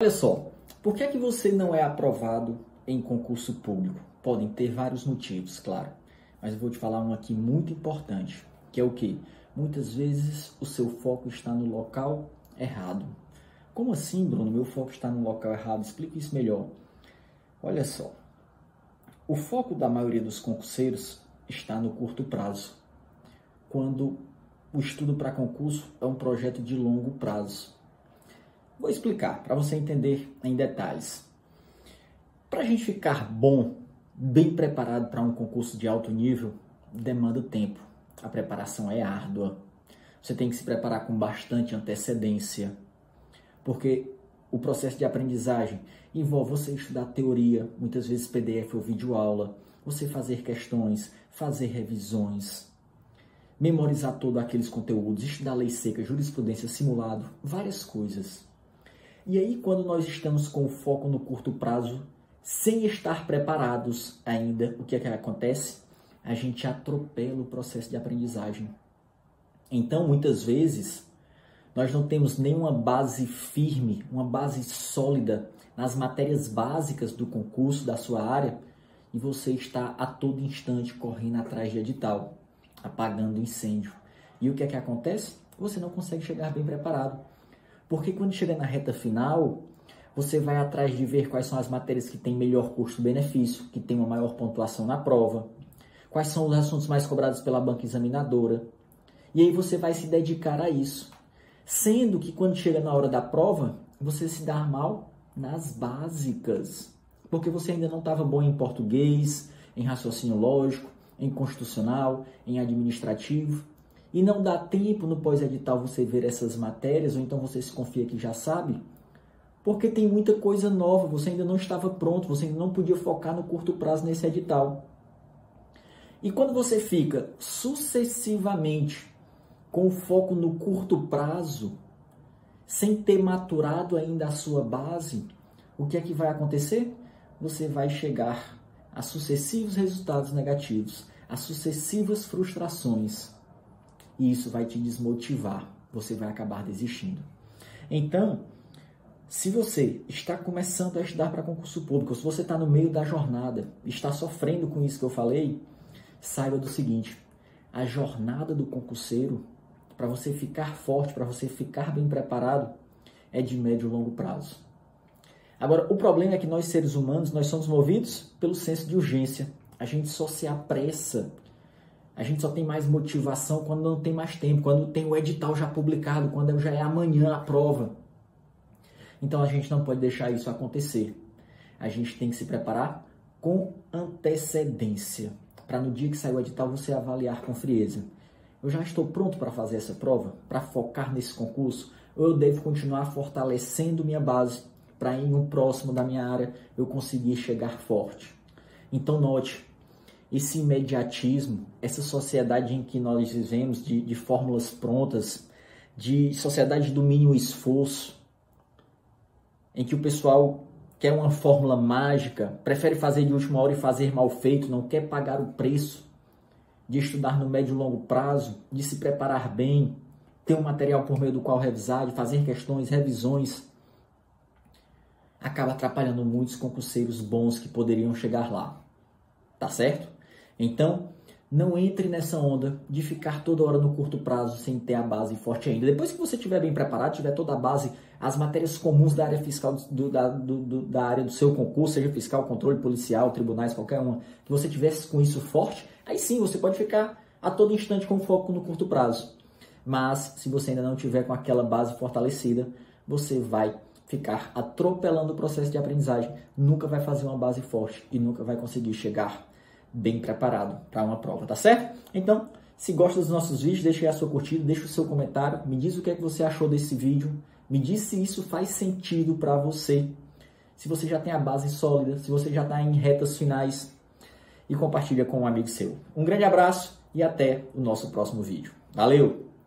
Olha só, por que é que você não é aprovado em concurso público? Podem ter vários motivos, claro, mas eu vou te falar um aqui muito importante, que é o que? Muitas vezes o seu foco está no local errado. Como assim, Bruno? Meu foco está no local errado. Explique isso melhor. Olha só, o foco da maioria dos concurseiros está no curto prazo, quando o estudo para concurso é um projeto de longo prazo. Vou explicar para você entender em detalhes. Para a gente ficar bom, bem preparado para um concurso de alto nível, demanda tempo. A preparação é árdua. Você tem que se preparar com bastante antecedência, porque o processo de aprendizagem envolve você estudar teoria, muitas vezes PDF ou videoaula, você fazer questões, fazer revisões, memorizar todos aqueles conteúdos, estudar lei seca, jurisprudência, simulado, várias coisas. E aí, quando nós estamos com o foco no curto prazo, sem estar preparados ainda, o que é que acontece? A gente atropela o processo de aprendizagem. Então, muitas vezes, nós não temos nenhuma base firme, uma base sólida nas matérias básicas do concurso da sua área e você está a todo instante correndo atrás de edital, apagando incêndio. E o que é que acontece? Você não consegue chegar bem preparado. Porque quando chega na reta final, você vai atrás de ver quais são as matérias que têm melhor custo-benefício, que têm uma maior pontuação na prova, quais são os assuntos mais cobrados pela banca examinadora. E aí você vai se dedicar a isso. Sendo que quando chega na hora da prova, você se dá mal nas básicas. Porque você ainda não estava bom em português, em raciocínio lógico, em constitucional, em administrativo e não dá tempo no pós-edital você ver essas matérias, ou então você se confia que já sabe, porque tem muita coisa nova, você ainda não estava pronto, você ainda não podia focar no curto prazo nesse edital. E quando você fica sucessivamente com foco no curto prazo, sem ter maturado ainda a sua base, o que é que vai acontecer? Você vai chegar a sucessivos resultados negativos, a sucessivas frustrações e isso vai te desmotivar, você vai acabar desistindo. Então, se você está começando a estudar para concurso público, se você está no meio da jornada, está sofrendo com isso que eu falei, saiba do seguinte: a jornada do concurseiro, para você ficar forte, para você ficar bem preparado, é de médio e longo prazo. Agora, o problema é que nós seres humanos, nós somos movidos pelo senso de urgência. A gente só se apressa a gente só tem mais motivação quando não tem mais tempo, quando tem o edital já publicado, quando já é amanhã a prova. Então a gente não pode deixar isso acontecer. A gente tem que se preparar com antecedência, para no dia que sair o edital você avaliar com frieza. Eu já estou pronto para fazer essa prova, para focar nesse concurso, ou eu devo continuar fortalecendo minha base para em um próximo da minha área eu conseguir chegar forte. Então note, esse imediatismo, essa sociedade em que nós vivemos de, de fórmulas prontas, de sociedade do mínimo esforço, em que o pessoal quer uma fórmula mágica, prefere fazer de última hora e fazer mal feito, não quer pagar o preço de estudar no médio e longo prazo, de se preparar bem, ter um material por meio do qual revisar, de fazer questões, revisões, acaba atrapalhando muitos concurseiros bons que poderiam chegar lá. Tá certo? Então, não entre nessa onda de ficar toda hora no curto prazo sem ter a base forte ainda. Depois que você estiver bem preparado, tiver toda a base, as matérias comuns da área fiscal, do, da, do, do, da área do seu concurso, seja fiscal, controle policial, tribunais, qualquer uma, que você tivesse com isso forte, aí sim você pode ficar a todo instante com foco no curto prazo. Mas se você ainda não tiver com aquela base fortalecida, você vai ficar atropelando o processo de aprendizagem, nunca vai fazer uma base forte e nunca vai conseguir chegar bem preparado para uma prova, tá certo? Então, se gosta dos nossos vídeos, deixe aí a sua curtida, deixe o seu comentário, me diz o que é que você achou desse vídeo, me diz se isso faz sentido para você, se você já tem a base sólida, se você já está em retas finais e compartilha com um amigo seu. Um grande abraço e até o nosso próximo vídeo. Valeu!